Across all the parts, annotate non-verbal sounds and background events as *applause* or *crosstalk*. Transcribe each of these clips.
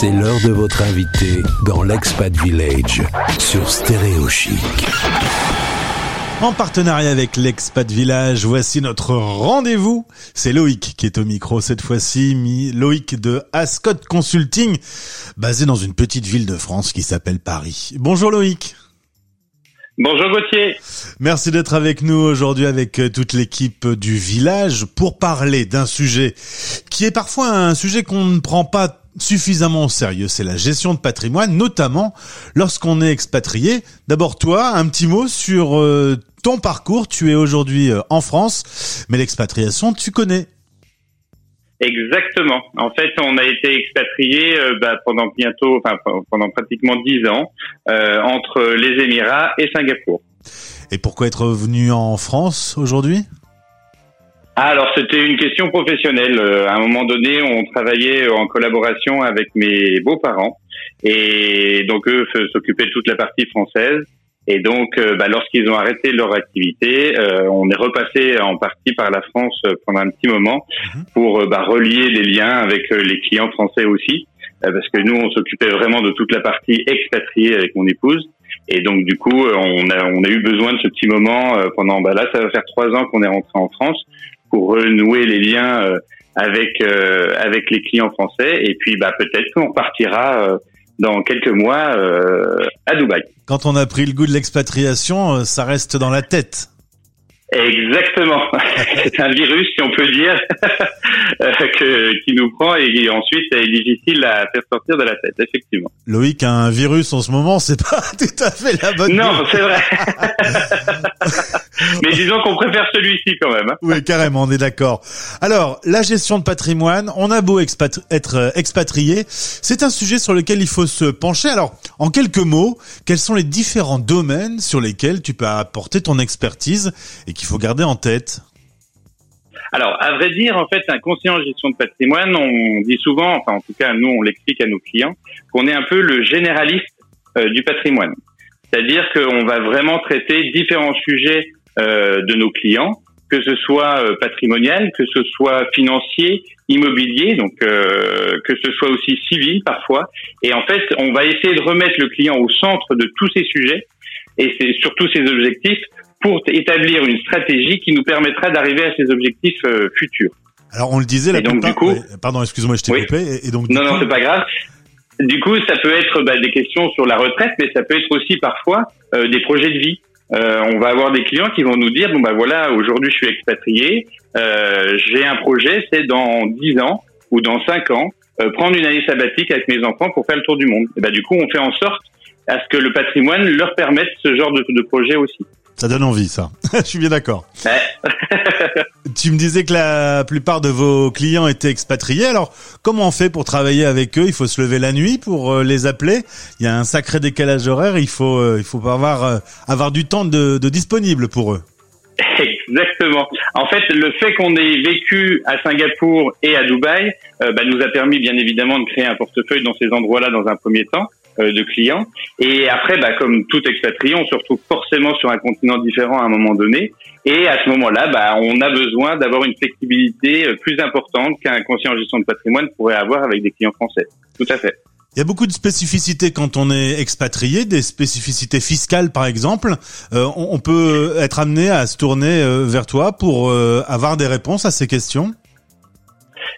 C'est l'heure de votre invité dans l'Expat Village sur Stéréo Chic. En partenariat avec l'Expat Village, voici notre rendez-vous. C'est Loïc qui est au micro cette fois-ci. Loïc de Ascot Consulting, basé dans une petite ville de France qui s'appelle Paris. Bonjour Loïc. Bonjour Gauthier. Merci d'être avec nous aujourd'hui avec euh, toute l'équipe du village pour parler d'un sujet qui est parfois un sujet qu'on ne prend pas suffisamment au sérieux. C'est la gestion de patrimoine, notamment lorsqu'on est expatrié. D'abord toi, un petit mot sur euh, ton parcours. Tu es aujourd'hui euh, en France, mais l'expatriation, tu connais. Exactement. En fait, on a été expatrié euh, bah, pendant bientôt, enfin pendant pratiquement dix ans, entre les Émirats et Singapour. Et pourquoi être venu en France aujourd'hui? Alors c'était une question professionnelle. Euh, à un moment donné, on travaillait en collaboration avec mes beaux-parents et donc eux s'occupaient de toute la partie française et donc, euh, bah, lorsqu'ils ont arrêté leur activité, euh, on est repassé en partie par la France euh, pendant un petit moment mhm. pour bah, relier les liens avec les clients français aussi, parce que nous, on s'occupait vraiment de toute la partie expatriée avec mon épouse. Et donc, du coup, on a, on a eu besoin de ce petit moment pendant, bah, là, ça va faire trois ans qu'on est rentré en France pour renouer les liens avec avec les clients français. Et puis, bah, peut-être qu'on partira dans quelques mois euh, à Dubaï. Quand on a pris le goût de l'expatriation, euh, ça reste dans la tête. Exactement. *laughs* c'est un virus, si on peut dire, *laughs* euh, que, qui nous prend et ensuite est difficile à faire sortir de la tête, effectivement. Loïc un virus en ce moment, c'est pas *laughs* tout à fait la bonne. Non, c'est vrai. Mais disons qu'on préfère celui-ci quand même. Hein. Oui, carrément, on est d'accord. Alors, la gestion de patrimoine, on a beau être euh, expatrié, c'est un sujet sur lequel il faut se pencher. Alors, en quelques mots, quels sont les différents domaines sur lesquels tu peux apporter ton expertise et qu'il faut garder en tête? Alors, à vrai dire, en fait, un conseiller en gestion de patrimoine, on dit souvent, enfin en tout cas nous on l'explique à nos clients, qu'on est un peu le généraliste euh, du patrimoine. C'est-à-dire qu'on va vraiment traiter différents sujets de nos clients, que ce soit euh, patrimonial, que ce soit financier, immobilier, donc que ce soit aussi civil parfois. Et en fait, on va essayer de remettre le client au centre de tous ces sujets et c'est surtout ces objectifs pour établir une stratégie qui nous permettra d'arriver à ces objectifs euh, futurs. Alors on le disait, la donc, du coup, pardon, excuse-moi, je t'ai coupé. Et donc, non, non, c'est pas grave. Du coup, ça peut être bah, des questions sur la retraite, mais ça peut être aussi parfois euh, des projets de vie. Euh, on va avoir des clients qui vont nous dire bon bah voilà, aujourd'hui je suis expatrié, euh, j'ai un projet, c'est dans 10 ans ou dans 5 ans euh, prendre une année sabbatique avec mes enfants pour faire le tour du monde. Et bah du coup, on fait en sorte à ce que le patrimoine leur permette ce genre de projet aussi. Ça donne envie, ça. *laughs* Je suis bien d'accord. tu me disais que la plupart de vos clients étaient expatriés. Alors, comment on fait pour travailler avec eux? Il faut se lever la nuit pour euh, les appeler? Il y a un sacré décalage horaire. Il faut, euh, il faut avoir, euh, avoir du temps de, de disponible pour eux. Exactement. En fait, le fait qu'on ait vécu à Singapour et à Dubaï bah, nous a permis bien évidemment de créer un portefeuille dans ces endroits-là dans un premier temps. Euh, de clients. Et après, bah, comme tout expatrié, on se retrouve forcément sur un continent différent à un moment donné. Et à ce moment-là, bah, on a besoin d'avoir une flexibilité euh, plus importante qu'un conseiller en gestion de patrimoine pourrait avoir avec des clients français. Tout à fait. Il y a beaucoup de spécificités quand on est expatrié, des spécificités fiscales par exemple. Euh, on, peut être amené à se tourner vers toi pour avoir des réponses à ces questions?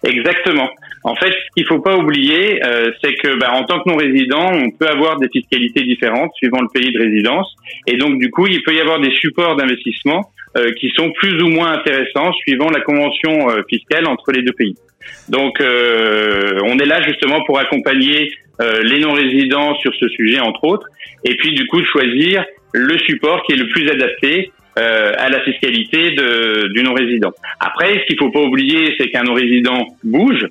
Exactement. En fait, ce qu'il faut pas oublier, euh, c'est que bah, en tant que non-résident, on peut avoir des fiscalités différentes suivant le pays de résidence, et donc du coup, il peut y avoir des supports d'investissement euh, qui sont plus ou moins intéressants suivant la convention euh, fiscale entre les deux pays. Donc, on est là justement pour accompagner les non-résidents sur ce sujet, entre autres, et puis du coup de choisir le support qui est le plus adapté à la fiscalité de, du non-résident. Après, ce qu'il faut pas oublier, c'est qu'un non-résident bouge,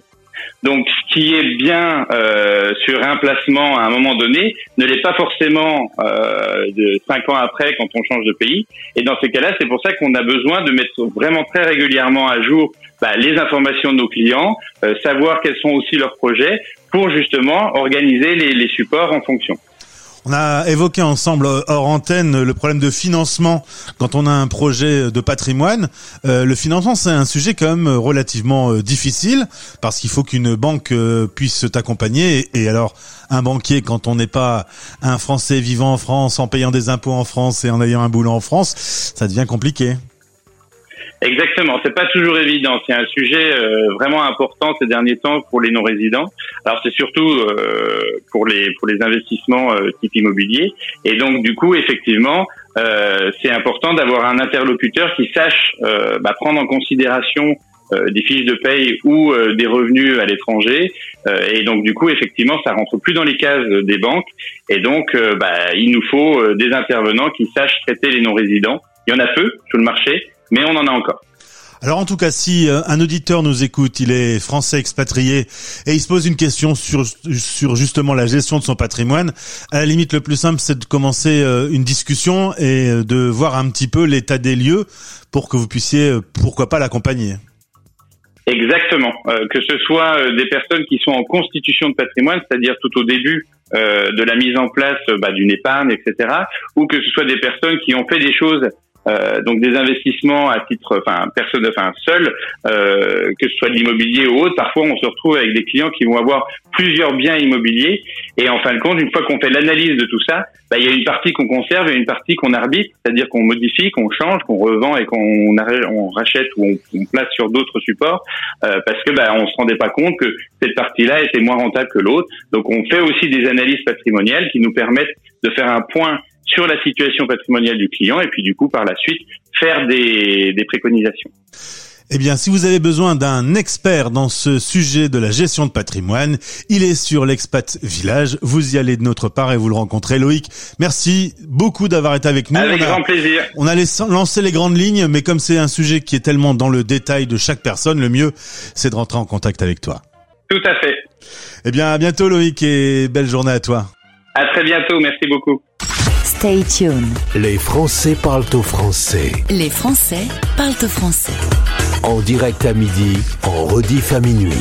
donc, ce qui est bien euh, sur un placement à un moment donné ne l'est pas forcément euh, cinq ans après quand on change de pays. Et dans ces cas-là, c'est pour ça qu'on a besoin de mettre vraiment très régulièrement à jour bah, les informations de nos clients, euh, savoir quels sont aussi leurs projets pour justement organiser les supports en fonction. On a évoqué ensemble hors antenne le problème de financement quand on a un projet de patrimoine. Euh, le financement, c'est un sujet quand même relativement euh, difficile parce qu'il faut qu'une banque euh, puisse t'accompagner. Et, alors, un banquier, quand on n'est pas un Français vivant en France, en payant des impôts en France et en ayant un boulot en France, ça devient compliqué. Exactement, c'est pas toujours évident. C'est un sujet euh, vraiment important ces derniers temps pour les non-résidents. Alors c'est surtout euh, pour les pour les investissements euh, type immobilier. Et donc du coup, effectivement, c'est important d'avoir un interlocuteur qui sache bah, prendre en considération des fiches de paye ou des revenus à l'étranger. et donc du coup, effectivement, ça rentre plus dans les cases des banques. Et donc, bah, il nous faut des intervenants qui sachent traiter les non-résidents. Il y en a peu sur le marché, mais on en a encore. Alors en tout cas, si euh, un auditeur nous écoute, il est français expatrié et il se pose une question sur sur justement la gestion de son patrimoine, à la limite le plus simple c'est de commencer euh, une discussion et euh, de voir un petit peu l'état des lieux pour que vous puissiez pourquoi pas l'accompagner. Exactement, que ce soit des personnes qui sont en constitution de patrimoine, c'est-à-dire tout au début de la mise en place bah, d'une épargne, etc., ou que ce soit des personnes qui ont fait des choses euh, donc des investissements à titre, enfin personne, enfin seul, euh, que ce soit de l'immobilier ou autre. Parfois, on se retrouve avec des clients qui vont avoir plusieurs biens immobiliers et en fin de compte, une fois qu'on fait l'analyse de tout ça, bah, il y a une partie qu'on conserve et une partie qu'on arbitre, c'est-à-dire qu'on modifie, qu'on change, qu'on revend et qu'on on rachète ou on, place sur d'autres supports euh, parce que bah, on se rendait pas compte que cette partie-là était moins rentable que l'autre. Donc on fait aussi des analyses patrimoniales qui nous permettent de faire un point sur la situation patrimoniale du client et puis du coup par la suite faire des, des préconisations. Eh bien, si vous avez besoin d'un expert dans ce sujet de la gestion de patrimoine, il est sur l'expat village. Vous y allez de notre part et vous le rencontrez. Loïc, merci beaucoup d'avoir été avec nous. Avec grand plaisir. On a lancé les grandes lignes, mais comme c'est un sujet qui est tellement dans le détail de chaque personne, le mieux, c'est de rentrer en contact avec toi. Tout à fait. Eh bien, à bientôt Loïc et belle journée à toi. À très bientôt. Merci beaucoup. Stay tuned. Les Français parlent au français. Les Français parlent au français. En direct à midi, en rediff à minuit.